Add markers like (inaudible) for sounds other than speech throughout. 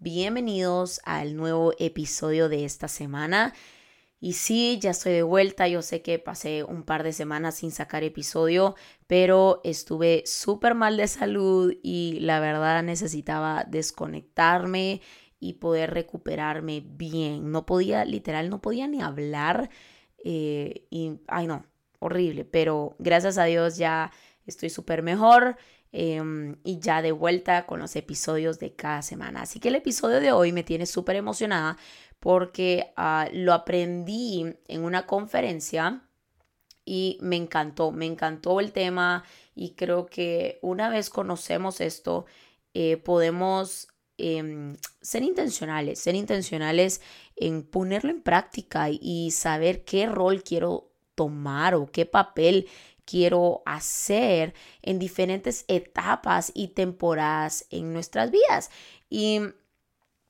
Bienvenidos al nuevo episodio de esta semana. Y sí, ya estoy de vuelta. Yo sé que pasé un par de semanas sin sacar episodio, pero estuve súper mal de salud y la verdad necesitaba desconectarme y poder recuperarme bien. No podía, literal, no podía ni hablar. Eh, y, ay no, horrible. Pero gracias a Dios ya estoy súper mejor. Em, y ya de vuelta con los episodios de cada semana. Así que el episodio de hoy me tiene súper emocionada porque ah, lo aprendí en una conferencia y me encantó, me encantó el tema y creo que una vez conocemos esto, eh, podemos em, ser intencionales, ser intencionales en ponerlo en práctica y saber qué rol quiero tomar o qué papel quiero hacer en diferentes etapas y temporadas en nuestras vidas. Y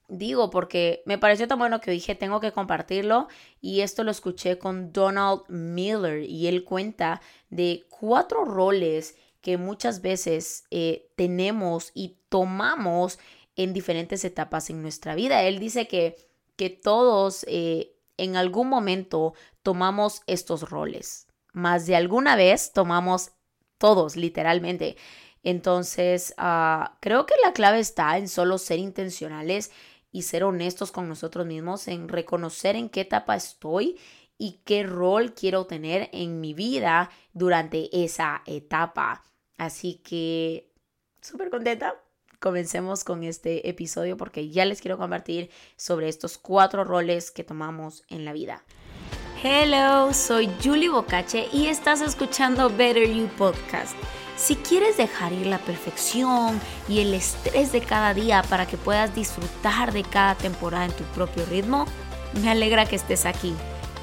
digo porque me pareció tan bueno que dije tengo que compartirlo y esto lo escuché con Donald Miller y él cuenta de cuatro roles que muchas veces eh, tenemos y tomamos en diferentes etapas en nuestra vida. Él dice que, que todos eh, en algún momento tomamos estos roles, más de alguna vez tomamos todos literalmente. Entonces, ah, creo que la clave está en solo ser intencionales y ser honestos con nosotros mismos, en reconocer en qué etapa estoy y qué rol quiero tener en mi vida durante esa etapa. Así que súper contenta. Comencemos con este episodio porque ya les quiero compartir sobre estos cuatro roles que tomamos en la vida. Hello, soy Julie Bocache y estás escuchando Better You Podcast si quieres dejar ir la perfección y el estrés de cada día para que puedas disfrutar de cada temporada en tu propio ritmo, me alegra que estés aquí.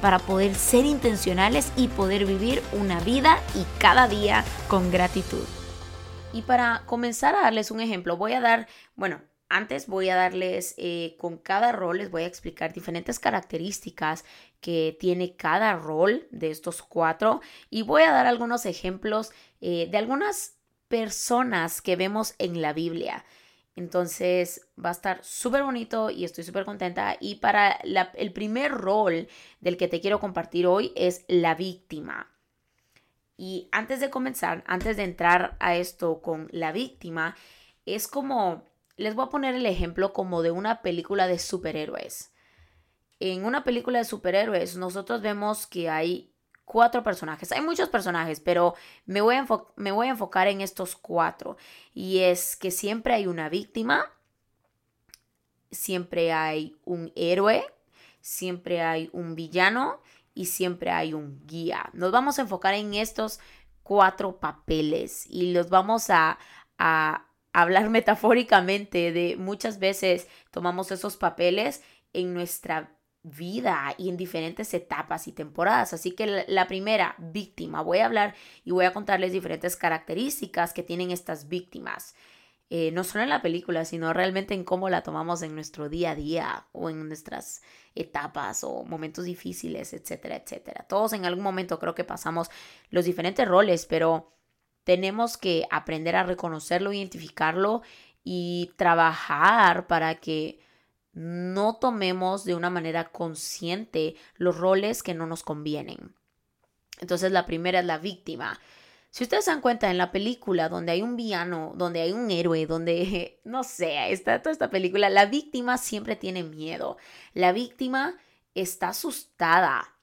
para poder ser intencionales y poder vivir una vida y cada día con gratitud. Y para comenzar a darles un ejemplo, voy a dar, bueno, antes voy a darles eh, con cada rol, les voy a explicar diferentes características que tiene cada rol de estos cuatro y voy a dar algunos ejemplos eh, de algunas personas que vemos en la Biblia. Entonces va a estar súper bonito y estoy súper contenta. Y para el primer rol del que te quiero compartir hoy es la víctima. Y antes de comenzar, antes de entrar a esto con la víctima, es como, les voy a poner el ejemplo como de una película de superhéroes. En una película de superhéroes nosotros vemos que hay cuatro personajes. Hay muchos personajes, pero me voy, a me voy a enfocar en estos cuatro. Y es que siempre hay una víctima, siempre hay un héroe, siempre hay un villano y siempre hay un guía. Nos vamos a enfocar en estos cuatro papeles y los vamos a, a hablar (laughs) metafóricamente de muchas veces tomamos esos papeles en nuestra vida y en diferentes etapas y temporadas. Así que la, primera, víctima. Voy a hablar y voy a contarles diferentes características que tienen estas víctimas. Eh, no solo en la película, sino realmente en cómo la tomamos en nuestro día a día o en nuestras etapas o momentos difíciles, etcétera, etcétera. Todos en algún momento creo que pasamos los diferentes roles, pero tenemos que aprender a reconocerlo, identificarlo y trabajar para que no tomemos de una manera consciente los roles que no nos convienen. Entonces la primera es la víctima. Si ustedes se dan cuenta en la película donde hay un villano, donde hay un héroe, donde, (laughs) no sé, está toda esta película, la víctima siempre tiene miedo. La víctima está asustada.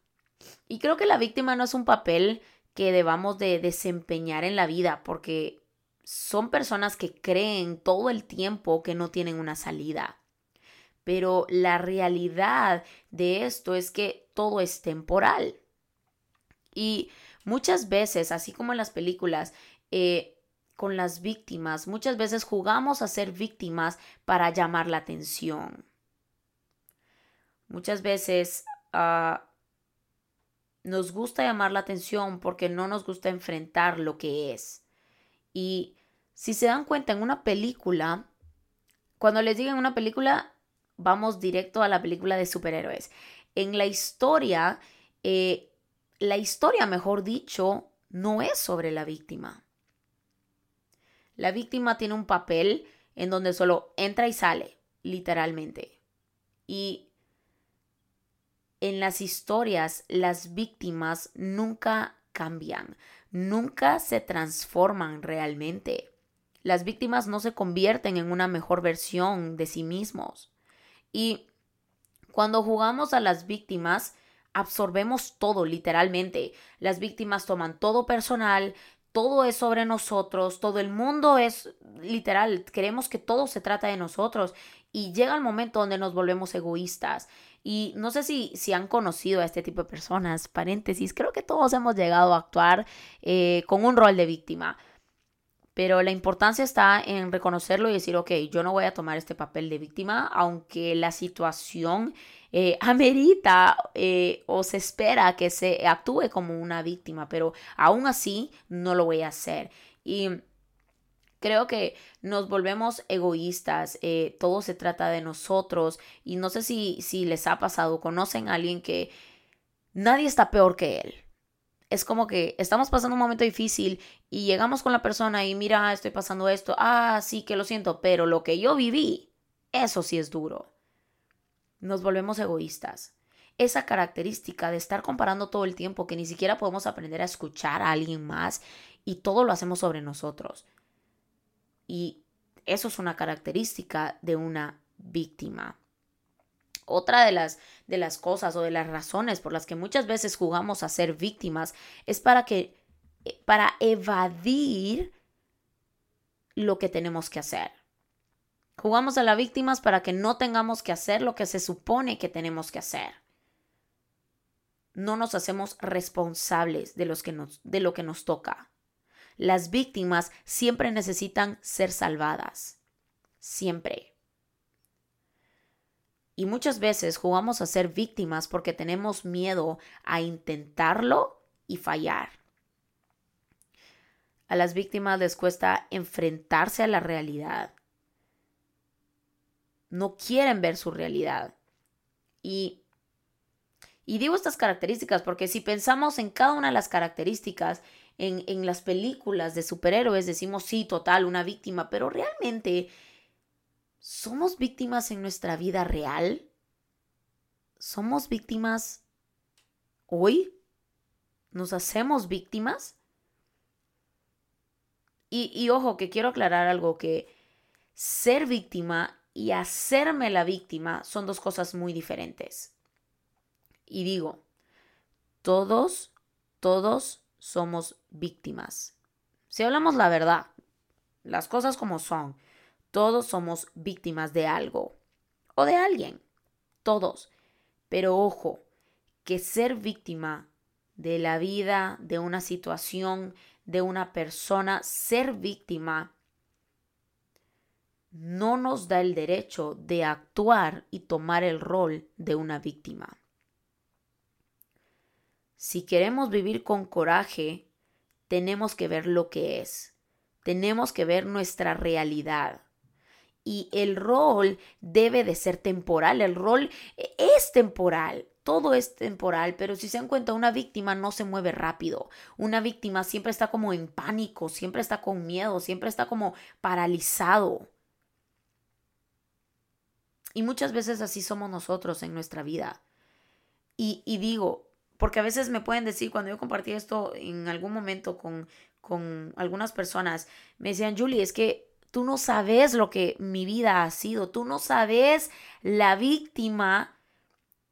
Y creo que la víctima no es un papel que debamos de desempeñar en la vida porque son personas que creen todo el tiempo que no tienen una salida pero la realidad de esto es que todo es temporal. Y muchas veces, así como en las películas, eh, con las víctimas, muchas veces jugamos a ser víctimas para llamar la atención. Muchas veces ah, nos gusta llamar la atención porque no nos gusta enfrentar lo que es. Y si se dan cuenta en una película, cuando les digan una película, vamos directo a la película de superhéroes. En la historia, eh, la historia, mejor dicho, no es sobre la víctima. La víctima tiene un papel en donde solo entra y sale, literalmente. Y en las historias, las víctimas nunca cambian, nunca se transforman realmente. Las víctimas no se convierten en una mejor versión de sí mismos. Y cuando jugamos a las víctimas, absorbemos todo literalmente. Las víctimas toman todo personal, todo es sobre nosotros, todo el mundo es literal, creemos que todo se trata de nosotros y llega el momento donde nos volvemos egoístas. Y no sé si, si han conocido a este tipo de personas, paréntesis, creo que todos hemos llegado a actuar eh, con un rol de víctima. Pero la importancia está en reconocerlo y decir, ok, yo no voy a tomar este papel de víctima, aunque la situación eh, (laughs) amerita eh, o se espera que se actúe como una víctima, pero aún así no lo voy a hacer. Y creo que nos volvemos egoístas, eh, todo se trata de nosotros y no sé si, si les ha pasado, conocen a alguien que nadie está peor que él es como que estamos pasando un momento difícil y llegamos con la persona y mira, estoy pasando esto, ah, sí que lo siento, pero lo que yo viví, eso sí es duro. Nos volvemos egoístas. Esa característica de estar comparando todo el tiempo que ni siquiera podemos aprender a escuchar a alguien más y todo lo hacemos sobre nosotros. Y eso es una característica de una víctima. Otra de las, de las cosas o de las razones por las que muchas veces jugamos a ser víctimas es para que eh, para evadir lo que tenemos que hacer. Jugamos a las víctimas para que no tengamos que hacer lo que se supone que tenemos que hacer. No nos hacemos responsables de, los que nos, de lo que nos toca. Las víctimas siempre necesitan ser salvadas. Siempre. Y muchas veces jugamos a ser víctimas porque tenemos miedo a intentarlo y fallar. A las víctimas les cuesta enfrentarse a la realidad. No quieren ver su realidad. Y, y digo estas características porque si pensamos en cada una de las características en, en las películas de superhéroes, decimos sí, total, una víctima, pero realmente ¿Somos víctimas en nuestra vida real? ¿Somos víctimas hoy? ¿Nos hacemos víctimas? Y, ojo, que quiero aclarar algo, que ser víctima y hacerme la víctima son dos cosas muy diferentes. Y digo, todos, todos somos víctimas. Si hablamos la verdad, las cosas como son, todos somos víctimas de algo o de alguien. Todos. Pero ojo, que ser víctima de la vida, de una situación, de una persona, ser víctima no nos da el derecho de actuar y tomar el rol de una víctima. Si queremos vivir con coraje, tenemos que ver lo que es. Tenemos que ver nuestra realidad y el rol debe de ser temporal. El rol es temporal. Todo es temporal, pero si se dan cuenta, una víctima no se mueve rápido. Una víctima siempre está como en pánico, siempre está con miedo, siempre está como paralizado. Y muchas veces así somos nosotros en nuestra vida. Y, y digo, porque a veces me pueden decir, cuando yo compartí esto en algún momento con, con algunas personas, me decían, Julie, es que Tú no sabes lo que mi vida ha sido. Tú no sabes la víctima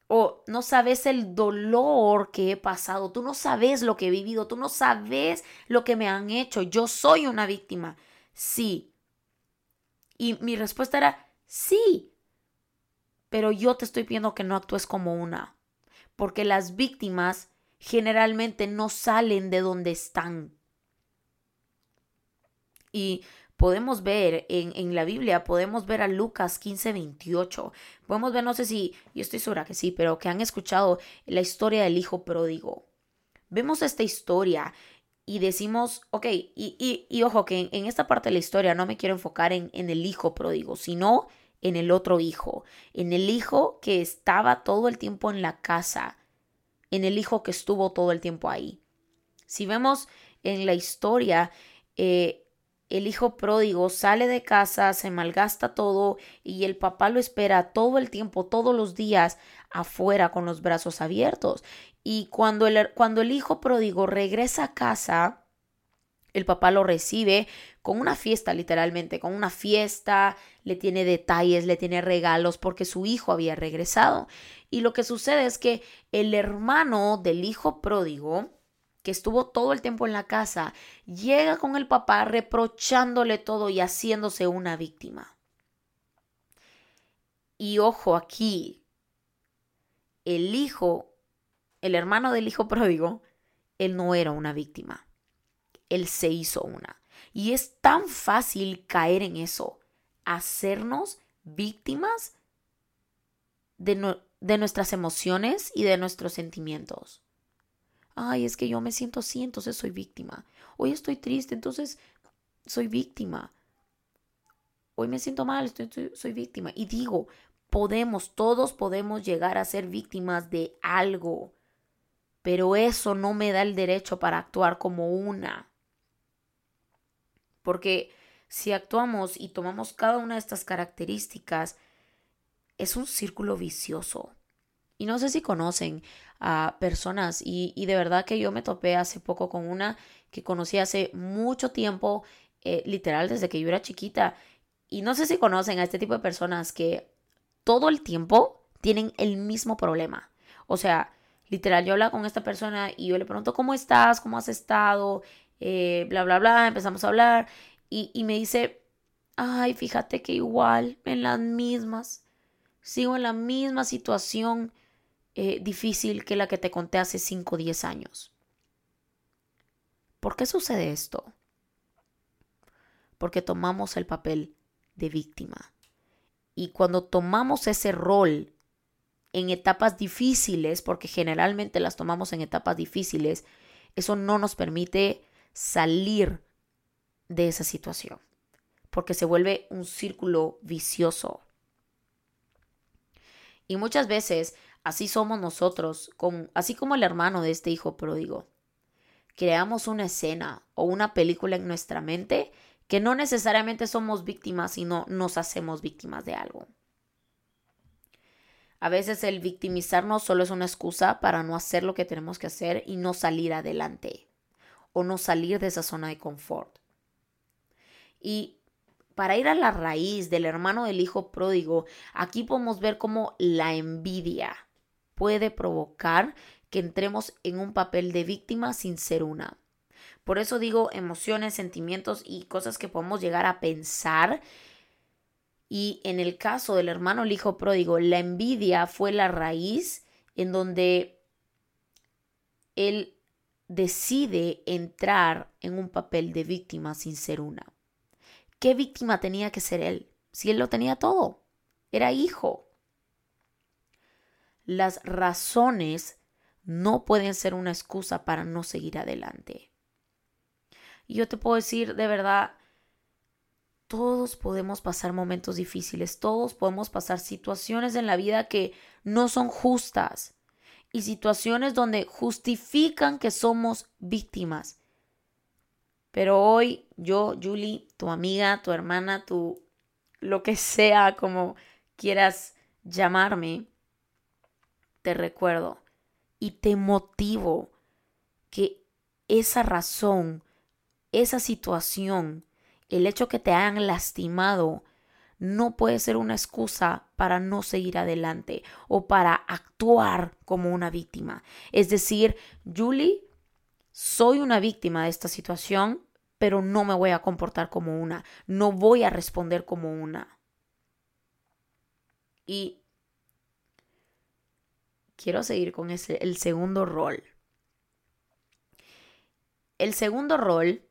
o no sabes el dolor que he pasado. Tú no sabes lo que he vivido. Tú no sabes lo que me han hecho. Yo soy una víctima. Sí. Y mi respuesta era sí. Pero yo te estoy pidiendo que no actúes como una. Porque las víctimas generalmente no salen de donde están. Y podemos ver en, en, la Biblia, podemos ver a Lucas 15, 28. Podemos ver, no sé si, yo estoy segura que sí, pero que han escuchado la historia del hijo pródigo. Vemos esta historia y decimos, ok, y, y, ojo que en, esta parte de la historia no me quiero enfocar en, en el hijo pródigo, sino en el otro hijo, en el hijo que estaba todo el tiempo en la casa, en el hijo que estuvo todo el tiempo ahí. Si vemos en la historia, eh, el hijo pródigo sale de casa, se malgasta todo y el papá lo espera todo el tiempo, todos los días, afuera con los brazos abiertos. Y cuando el, cuando el hijo pródigo regresa a casa, el papá lo recibe con una fiesta, literalmente, con una fiesta, le tiene detalles, le tiene regalos porque su hijo había regresado. Y lo que sucede es que el hermano del hijo pródigo, que estuvo todo el tiempo en la casa, llega con el papá reprochándole todo y haciéndose una víctima. Y ojo aquí, el hijo, el hermano del hijo (laughs) pródigo, él no era una víctima, él se hizo una. Y es tan fácil caer en eso, hacernos víctimas de, de nuestras emociones y de nuestros sentimientos ay, es que yo me siento así, entonces soy víctima. Hoy estoy triste, entonces soy víctima. Hoy me siento mal, estoy, soy víctima. Y digo, podemos, todos podemos llegar a ser víctimas de algo, pero eso no me da el derecho para actuar como una. Porque si actuamos y tomamos cada una de estas características, es un círculo vicioso. Y no sé si conocen a personas y, de verdad que yo me topé hace poco con una que conocí hace mucho tiempo, eh, literal desde que yo era chiquita. Y no sé si conocen a este tipo de personas que todo el tiempo tienen el mismo problema. O sea, literal, yo hablo con esta persona y yo le pregunto, ¿cómo estás? ¿Cómo has estado? Eh, bla, bla, bla, empezamos a hablar y, y me dice, ay, fíjate que igual, en las mismas, sigo en la misma situación eh, difícil que la que te conté hace 5 o 10 años. ¿Por qué sucede esto? Porque tomamos el papel de víctima. Y cuando tomamos ese rol en etapas difíciles, porque generalmente las tomamos en etapas difíciles, eso no nos permite salir de esa situación, porque se vuelve un círculo vicioso. Y muchas veces Así somos nosotros, así como el hermano de este hijo pródigo. Creamos una escena o una película en nuestra mente que no necesariamente somos víctimas, sino nos hacemos víctimas de algo. A veces el victimizarnos solo es una excusa para no hacer lo que tenemos que hacer y no salir adelante o no salir de esa zona de confort. Y para ir a la raíz del hermano del hijo pródigo, aquí podemos ver cómo la envidia puede provocar que entremos en un papel de víctima sin ser una. Por eso digo emociones, sentimientos y cosas que podemos llegar a pensar. Y en el caso del hermano el hijo pródigo, la envidia fue la raíz en donde él decide entrar en un papel de víctima sin ser una. ¿Qué víctima tenía que ser él? Si él lo tenía todo. Era hijo las razones no pueden ser una excusa para no seguir adelante. Yo te puedo decir de verdad, todos podemos pasar momentos difíciles, todos podemos pasar situaciones en la vida que no son justas y situaciones donde justifican que somos víctimas. Pero hoy yo, Julie, tu amiga, tu hermana, tu lo que sea como quieras llamarme, te recuerdo y te motivo que esa razón, esa situación, el hecho que te hayan lastimado, no puede ser una excusa para no seguir adelante o para actuar como una víctima. Es decir, Julie, soy una víctima de esta situación, pero no me voy a comportar como una, no voy a responder como una. Y quiero seguir con el segundo rol. El segundo rol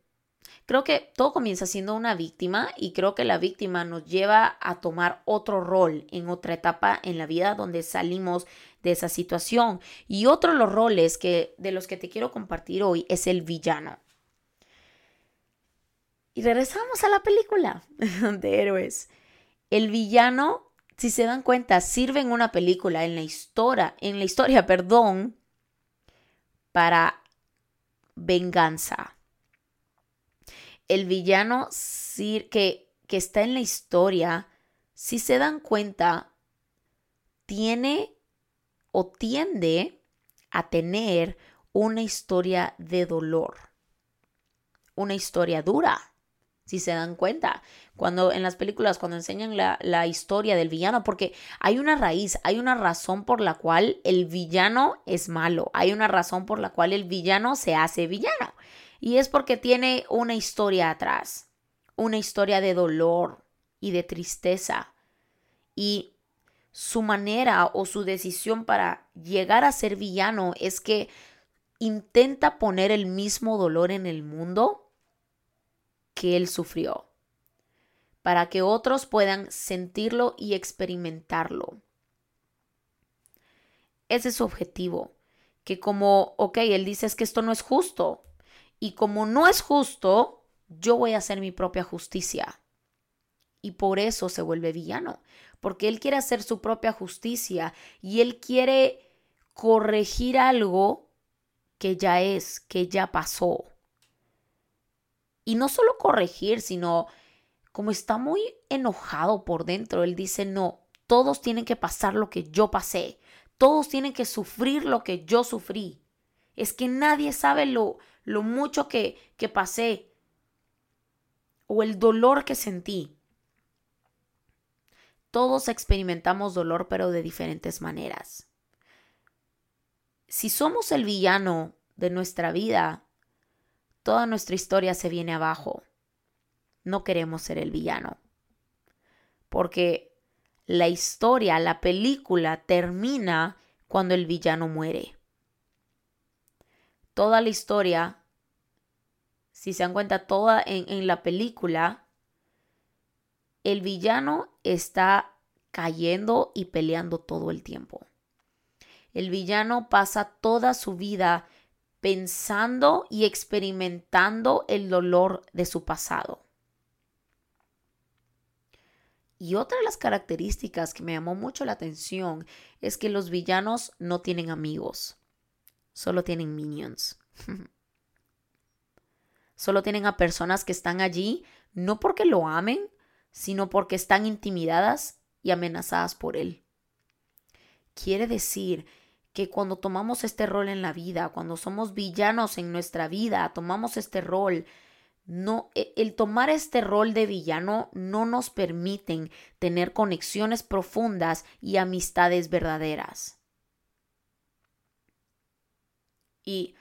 Creo que todo comienza siendo una víctima y creo que la víctima nos lleva a tomar otro rol en otra etapa en la vida donde salimos de esa situación. Y otro de los roles que de los que te quiero compartir hoy es el villano. Y regresamos a la película (laughs) de héroes. El villano, si se dan cuenta, sirve en una película, en la historia, en la historia, (laughs) perdón, para venganza. El villano que, que está en la historia, si se dan cuenta, tiene o tiende a tener una historia de dolor, una historia dura, si se dan cuenta. Cuando en las películas, cuando enseñan la, la, historia del villano, porque hay una raíz, hay una razón por la cual el villano es malo, hay una razón por la cual el villano se hace villano. Y es porque tiene una historia atrás, una historia de dolor y de tristeza. Y su manera o su decisión para llegar a ser villano es que intenta poner el mismo dolor en el mundo que él sufrió, para que otros puedan sentirlo y experimentarlo. Ese es su objetivo, que como, ok, él dice es que esto no es justo, y como no es justo, yo voy a hacer mi propia justicia. Y por eso se vuelve villano, porque él quiere hacer su propia justicia y él quiere corregir algo que ya es, que ya pasó. Y no solo corregir, sino como está muy enojado por dentro, él dice, no, todos tienen que pasar lo que yo pasé, todos tienen que sufrir lo que yo sufrí. Es que nadie sabe lo, lo mucho que, que pasé o el dolor que sentí. Todos experimentamos dolor, pero de diferentes maneras. Si somos el villano de nuestra vida, toda nuestra historia se viene abajo. No queremos ser el villano. Porque la historia, la película termina cuando el villano muere toda la historia, si se dan cuenta, toda en, en la película, el villano está cayendo y peleando todo el tiempo. El villano pasa toda su vida pensando y experimentando el dolor de su pasado. Y otra de las características que me llamó mucho la atención es que los villanos no tienen amigos solo tienen minions. (laughs) solo tienen a personas que están allí no porque lo amen, sino porque están intimidadas y amenazadas por él. Quiere decir que cuando tomamos este rol en la vida, cuando somos villanos en nuestra vida, tomamos este rol, no e, el tomar este rol de villano no nos permiten tener conexiones profundas y amistades verdaderas. Y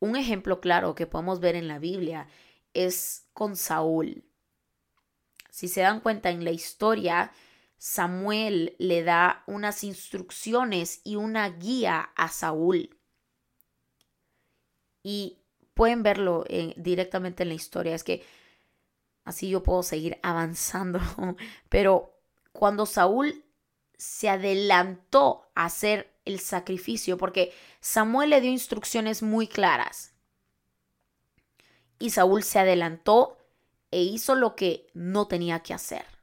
un ejemplo claro que podemos ver en la Biblia es con Saúl. Si se dan cuenta en la historia, Samuel le da unas instrucciones y una guía a Saúl. Y pueden verlo eh, directamente en la historia. Es que así yo puedo seguir avanzando. (laughs) Pero cuando Saúl se adelantó a hacer el sacrificio, porque Samuel le dio instrucciones muy claras. Y Saúl se adelantó e hizo lo que no tenía que hacer.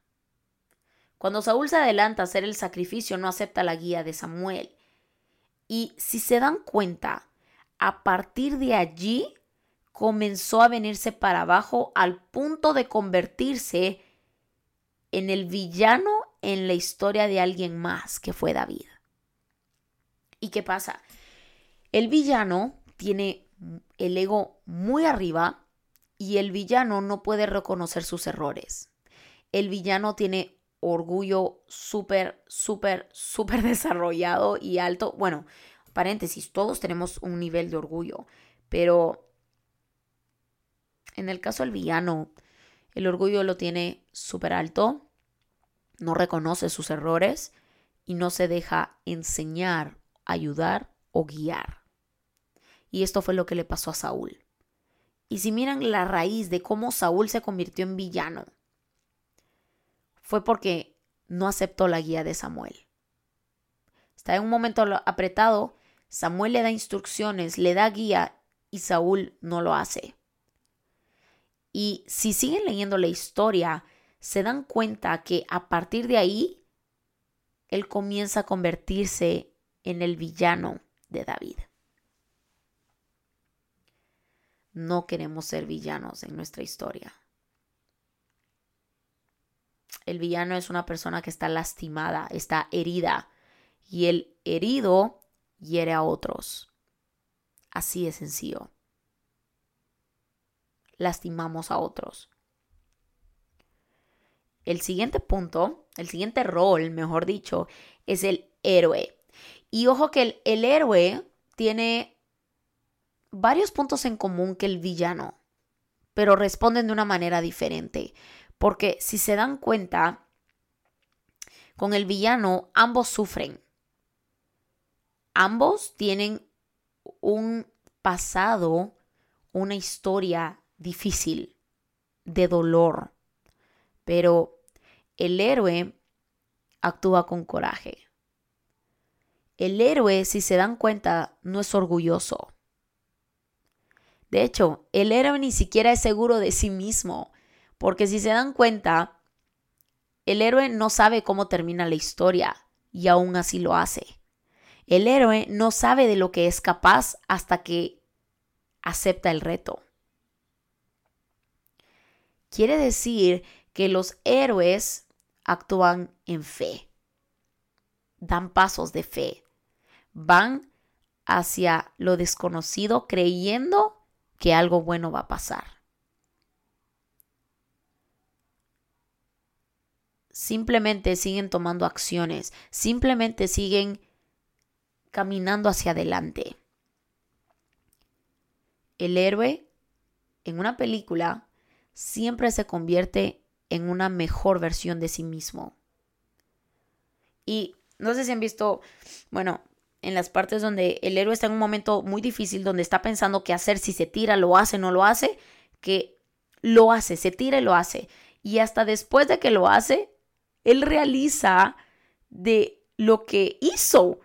Cuando Saúl se adelanta a hacer el sacrificio, no acepta la guía de Samuel. Y si se dan cuenta, a partir de allí comenzó a venirse para abajo al punto de convertirse en el villano en la historia de alguien más que fue David. ¿Y qué pasa? El villano tiene el ego muy arriba y el villano no puede reconocer sus errores. El villano tiene orgullo súper, súper, súper (laughs) desarrollado y alto. Bueno, paréntesis, todos tenemos un nivel de orgullo, pero en el caso del villano, el orgullo lo tiene súper alto, no reconoce sus errores y no se deja enseñar ayudar o guiar. Y esto fue lo que le pasó a Saúl. Y si miran la raíz de cómo Saúl se convirtió en villano, fue porque no aceptó la guía de Samuel. Está en un momento apretado, Samuel le da instrucciones, le da guía y Saúl no lo hace. Y si siguen leyendo la historia, se dan cuenta que a partir de ahí, él comienza a convertirse en el villano de David. No queremos ser villanos en nuestra historia. El villano es una persona que está lastimada, está herida, y el herido hiere a otros. Así de sencillo. Lastimamos a otros. El siguiente punto, el siguiente rol, mejor dicho, es el héroe. Y ojo que el, el héroe tiene varios puntos en común que el villano, pero responden de una manera diferente. Porque si se dan cuenta, con el villano ambos sufren. Ambos tienen un pasado, una historia difícil, de dolor. Pero el héroe actúa con coraje. El héroe, si se dan cuenta, no es orgulloso. De hecho, el héroe ni siquiera es seguro de sí mismo, porque si se dan cuenta, el héroe no sabe cómo termina la historia y aún así lo hace. El héroe no sabe de lo que es capaz hasta que acepta el reto. Quiere decir que los héroes actúan en fe, dan pasos de fe, van hacia lo desconocido creyendo que algo bueno va a pasar. Simplemente siguen tomando acciones, simplemente siguen caminando hacia adelante. El héroe en una película siempre se convierte en una mejor versión de sí mismo. Y no sé si han visto, bueno, en las partes donde el héroe está en un momento muy difícil, donde está pensando qué hacer, si se tira, lo hace, no lo hace, que lo hace, se tira y lo hace. Y hasta después de que lo hace, él realiza de lo que hizo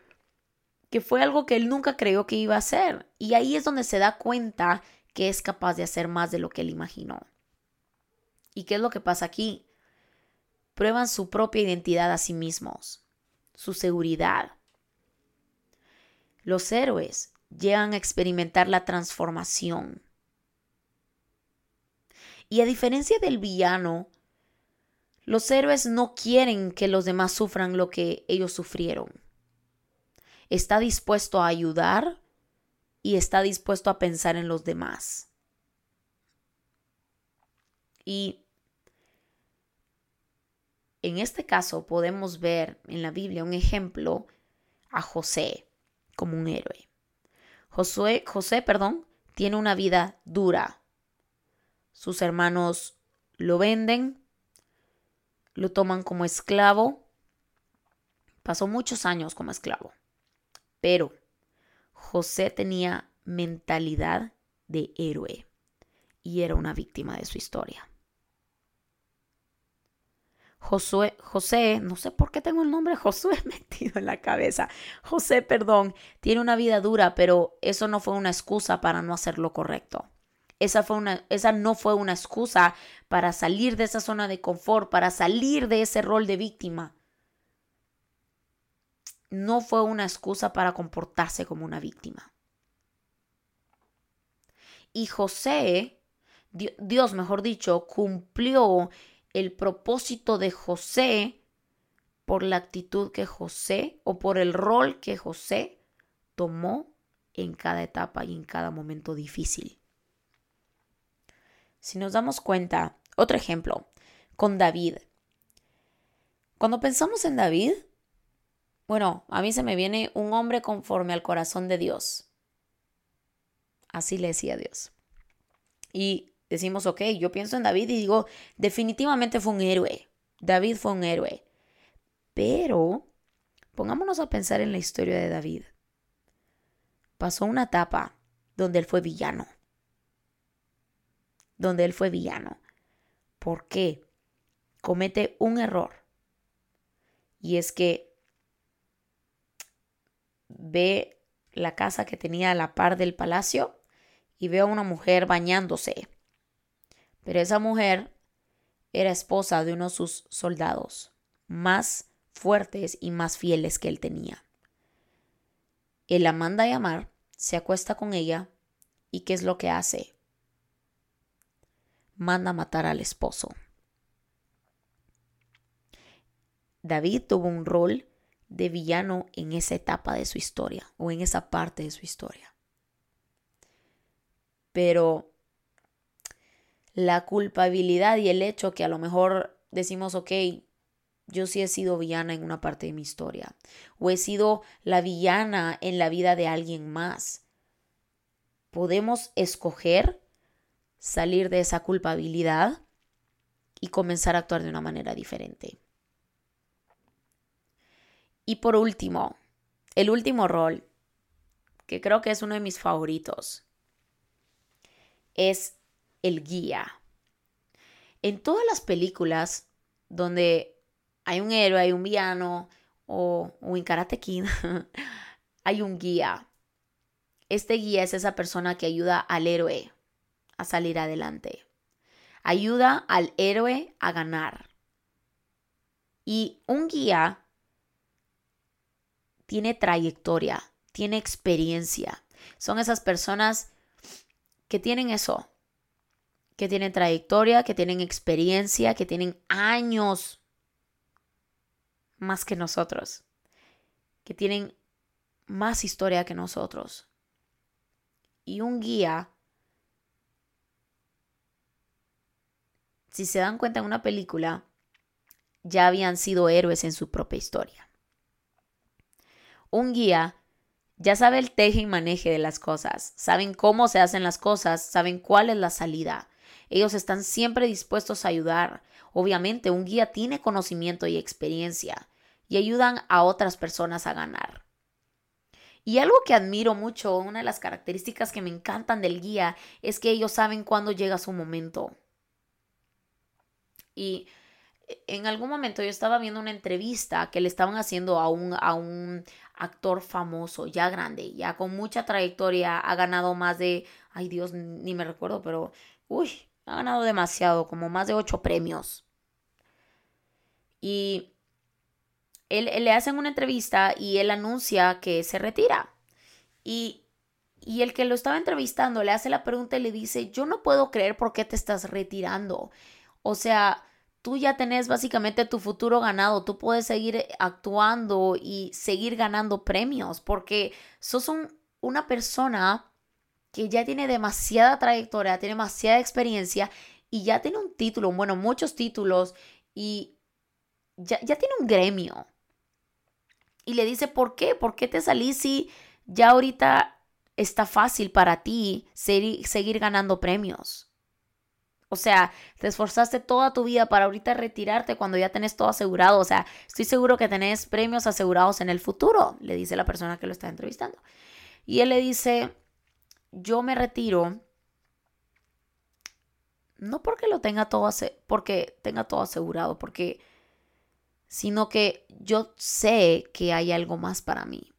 que fue algo que él nunca creyó que iba a hacer. Y ahí es donde se da cuenta que es capaz de hacer más de lo que él imaginó. ¿Y qué es lo que pasa aquí? Prueban su propia identidad a sí mismos, su seguridad. Los héroes llegan a experimentar la transformación. Y a diferencia del villano, los héroes no quieren que los demás sufran lo que ellos sufrieron está dispuesto a ayudar y está dispuesto a pensar en los demás. Y en este caso podemos ver en la Biblia un ejemplo a José como un héroe. José, José, perdón, tiene una vida dura. Sus hermanos lo venden, lo toman como esclavo. Pasó muchos años como esclavo. Pero José tenía mentalidad de héroe y era una víctima de su historia. Josué, José, no sé por qué tengo el nombre (laughs) Josué metido en la cabeza. José, perdón, tiene una vida dura, pero eso no fue una excusa para no hacer lo correcto. Esa, fue una, esa no fue una excusa para salir de esa zona de confort, para salir de ese rol de víctima no fue una excusa para comportarse como una víctima. Y José, Dios mejor dicho, cumplió el propósito de José por la actitud que José o por el rol que José tomó en cada etapa y en cada momento difícil. Si nos damos cuenta, otro ejemplo, con David. Cuando pensamos en David, bueno, a mí se me viene un hombre conforme al corazón de Dios. Así le decía Dios. Y decimos, ok, yo pienso en David y digo, definitivamente fue un héroe. David fue un héroe. Pero pongámonos a pensar en la historia de David. Pasó una etapa donde él fue villano. Donde él fue villano. ¿Por qué? Comete un error. Y es que ve la casa que tenía a la par del palacio y ve a una mujer bañándose. Pero esa mujer era esposa de uno de sus soldados más fuertes y más fieles que él tenía. Él la manda a llamar, se acuesta con ella y ¿qué es lo que hace? Manda matar al esposo. David tuvo un rol de villano en esa etapa de su historia o en esa parte de su historia. Pero la culpabilidad y el hecho que a lo mejor decimos, ok, yo sí he sido villana en una parte de mi historia o he sido la villana en la vida de alguien más. Podemos escoger salir de esa culpabilidad y comenzar a actuar de una manera diferente. Y por último, el último rol, que creo que es uno de mis favoritos, es el guía. En todas las películas donde hay un héroe, hay un villano o, o en Karate Kid, (laughs) hay un guía. Este guía es esa persona que ayuda al héroe a salir adelante. Ayuda al héroe a ganar. Y un guía tiene trayectoria, tiene experiencia. Son esas personas que tienen eso, que tienen trayectoria, que tienen experiencia, que tienen años más que nosotros, que tienen más historia que nosotros. Y un guía, si se dan cuenta en una película, ya habían sido héroes en su propia historia. Un guía ya sabe el teje y maneje de las cosas, saben cómo se hacen las cosas, saben cuál es la salida. Ellos están siempre dispuestos a ayudar. Obviamente, un guía tiene conocimiento y experiencia y ayudan a otras personas a ganar. Y algo que admiro mucho, una de las características que me encantan del guía, es que ellos saben cuándo llega su momento. Y en algún momento yo estaba viendo una entrevista que le estaban haciendo a un, a un actor famoso, ya grande, ya con mucha trayectoria, ha ganado más de, ay Dios, ni me recuerdo, pero, uy, ha ganado demasiado, como más de ocho premios. Y él, le hacen una entrevista y él anuncia que se retira. Y, y el que lo estaba entrevistando le hace la pregunta y le dice, yo no puedo creer por qué te estás retirando. O sea, tú ya tenés básicamente tu futuro ganado, tú puedes seguir actuando y seguir ganando premios porque sos una persona que ya tiene demasiada trayectoria, tiene demasiada experiencia y ya tiene un título, bueno, muchos títulos y ya, ya tiene un gremio. Y le dice, ¿por qué? ¿Por qué te salís si ya ahorita está fácil para ti seguir ganando premios? O sea, te esforzaste toda tu vida para ahorita retirarte cuando ya tenés todo asegurado. O sea, estoy seguro que tenés premios asegurados en el futuro, le dice la persona que lo está entrevistando. Y él le dice, yo me retiro no porque lo tenga todo porque tenga todo asegurado, porque sino que yo sé que hay algo más para mí.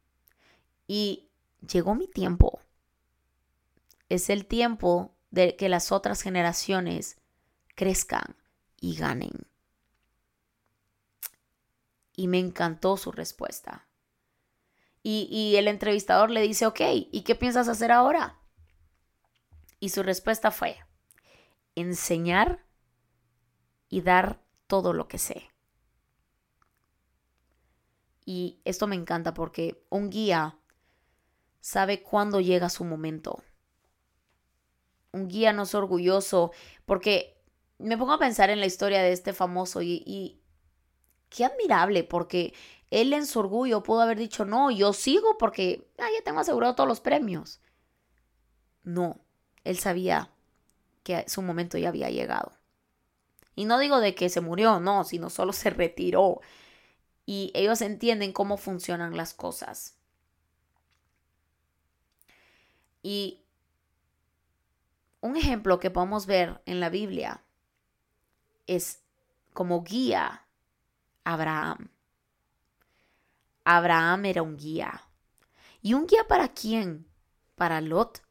Y llegó mi tiempo. Es el tiempo de que las otras generaciones crezcan y ganen. Y me encantó su respuesta. Y, el entrevistador le dice, ok, ¿y qué piensas hacer ahora? Y su respuesta fue, enseñar y dar todo lo que sé. Y esto me encanta porque un guía sabe cuándo llega su momento un guía no es orgulloso, porque me pongo a pensar en la historia de este famoso y, qué admirable, porque él en su orgullo pudo haber dicho, no, yo sigo porque ya tengo asegurado todos los premios. No, él sabía que su momento ya había llegado. Y no digo de que se murió, no, sino solo se retiró. Y ellos entienden cómo funcionan las cosas. Y un ejemplo que podemos ver en la Biblia es como guía Abraham. Abraham era un guía. ¿Y un guía para quién? Para Lot.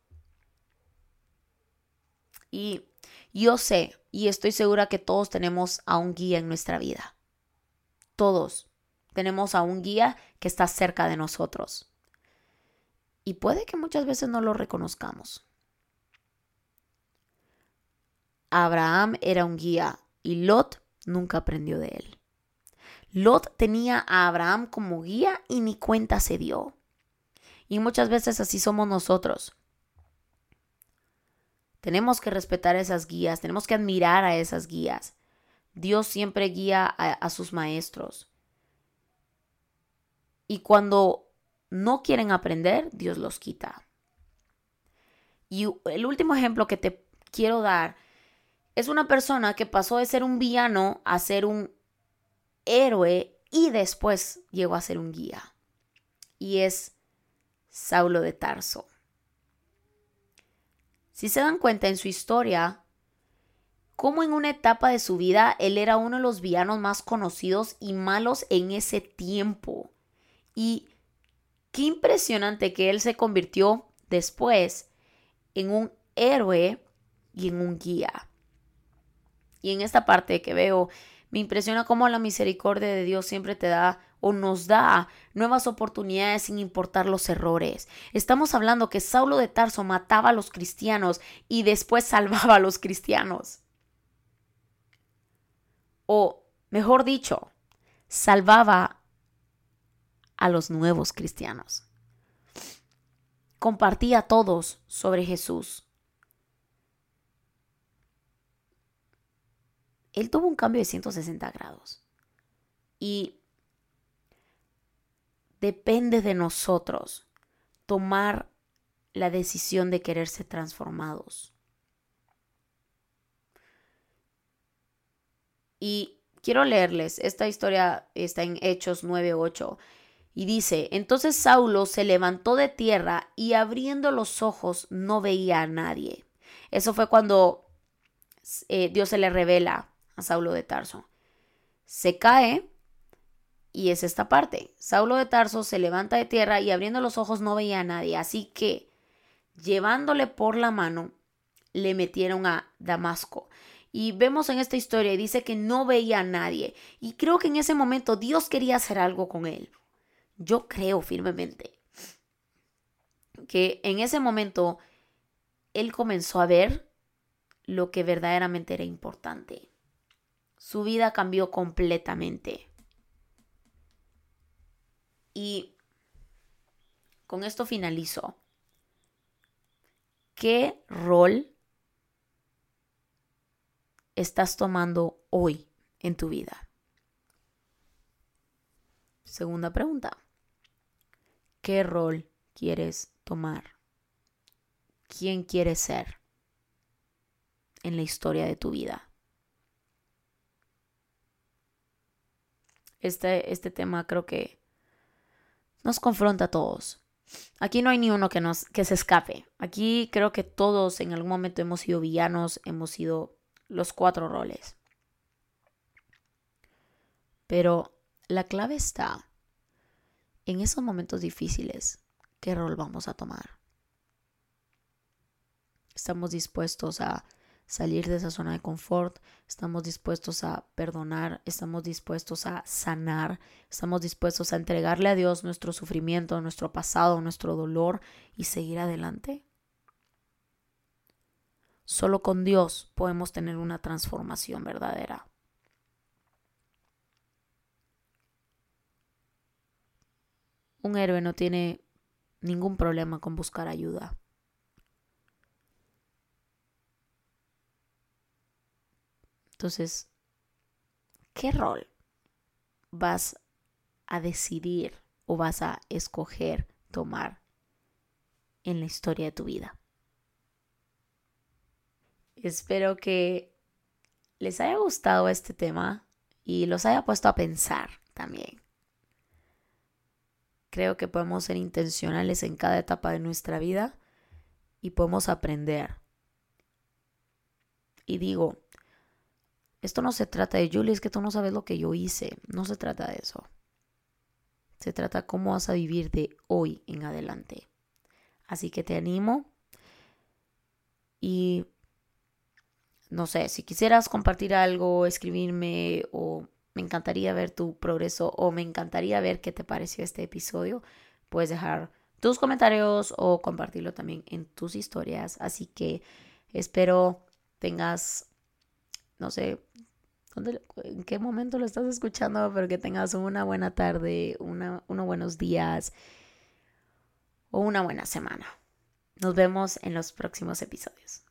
Y yo sé y estoy segura que todos tenemos a un guía en nuestra vida. Todos tenemos a un guía que está cerca de nosotros. Y puede que muchas veces no lo reconozcamos. Abraham era un guía y Lot nunca aprendió de él. Lot tenía a Abraham como guía y ni cuenta se dio. Y muchas veces así somos nosotros. Tenemos que respetar esas guías, tenemos que admirar a esas guías. Dios siempre guía a, a sus maestros. Y cuando no quieren aprender, Dios los quita. Y el último ejemplo que te quiero dar es una persona que pasó de ser un villano a ser un héroe y después llegó a ser un guía. Y es Saulo de Tarso. Si se dan cuenta en su historia, como en una etapa de su vida él era uno de los villanos más conocidos y malos en ese tiempo. Y qué impresionante que él se convirtió después en un héroe y en un guía. Y en esta parte que veo, me impresiona cómo la misericordia de Dios siempre te da o nos da nuevas oportunidades sin importar los errores. Estamos hablando que Saulo de Tarso mataba a los cristianos y después (laughs) salvaba a los cristianos. O, mejor dicho, salvaba a los nuevos cristianos. Compartía a todos sobre Jesús. Él tuvo un cambio de 160 grados. Y depende de nosotros tomar la decisión de querer ser transformados. Y quiero leerles, esta historia está en Hechos 9:8 y dice, entonces Saulo se levantó de tierra y abriendo los ojos no veía a nadie. Eso fue cuando eh, Dios se le revela a Saulo de Tarso. Se cae y es esta parte. Saulo de Tarso se levanta de tierra y abriendo los ojos no veía a nadie. Así que, llevándole por la mano, le metieron a Damasco. Y vemos en esta historia dice que no veía a nadie. Y creo que en ese momento Dios quería hacer algo con él. Yo creo firmemente que en ese momento él comenzó a ver lo que verdaderamente era importante. Su vida cambió completamente. Y con esto finalizo. ¿Qué rol estás tomando hoy en tu vida? Segunda pregunta. ¿Qué rol quieres tomar? ¿Quién quieres ser en la historia de tu vida? Este, este tema creo que nos confronta a todos. Aquí no hay ni uno que, nos, que se escape. Aquí creo que todos en algún momento hemos sido villanos, hemos sido los cuatro roles. Pero la clave está en esos momentos difíciles, ¿qué rol vamos a tomar? Estamos dispuestos a salir de esa zona de confort, estamos dispuestos a perdonar, estamos dispuestos a sanar, estamos dispuestos a entregarle a Dios nuestro sufrimiento, nuestro pasado, nuestro dolor y seguir adelante. Solo con Dios podemos tener una transformación verdadera. Un héroe no tiene ningún problema con buscar ayuda. Entonces, ¿qué rol vas a decidir o vas a escoger tomar en la historia de tu vida? Espero que les haya gustado este tema y los haya puesto a pensar también. Creo que podemos ser intencionales en cada etapa de nuestra vida y podemos aprender y digo, esto no se trata de Julie, es que tú no sabes lo que yo hice. No se trata de eso. Se trata cómo vas a vivir de hoy en adelante. Así que te animo y no sé, si quisieras compartir algo, escribirme o me encantaría ver tu progreso o me encantaría ver qué te pareció este episodio, puedes dejar tus comentarios o compartirlo también en tus historias. Así que espero tengas, no sé, en qué momento lo estás escuchando, pero que tengas una buena tarde, una, unos buenos días o una buena semana. Nos vemos en los próximos episodios.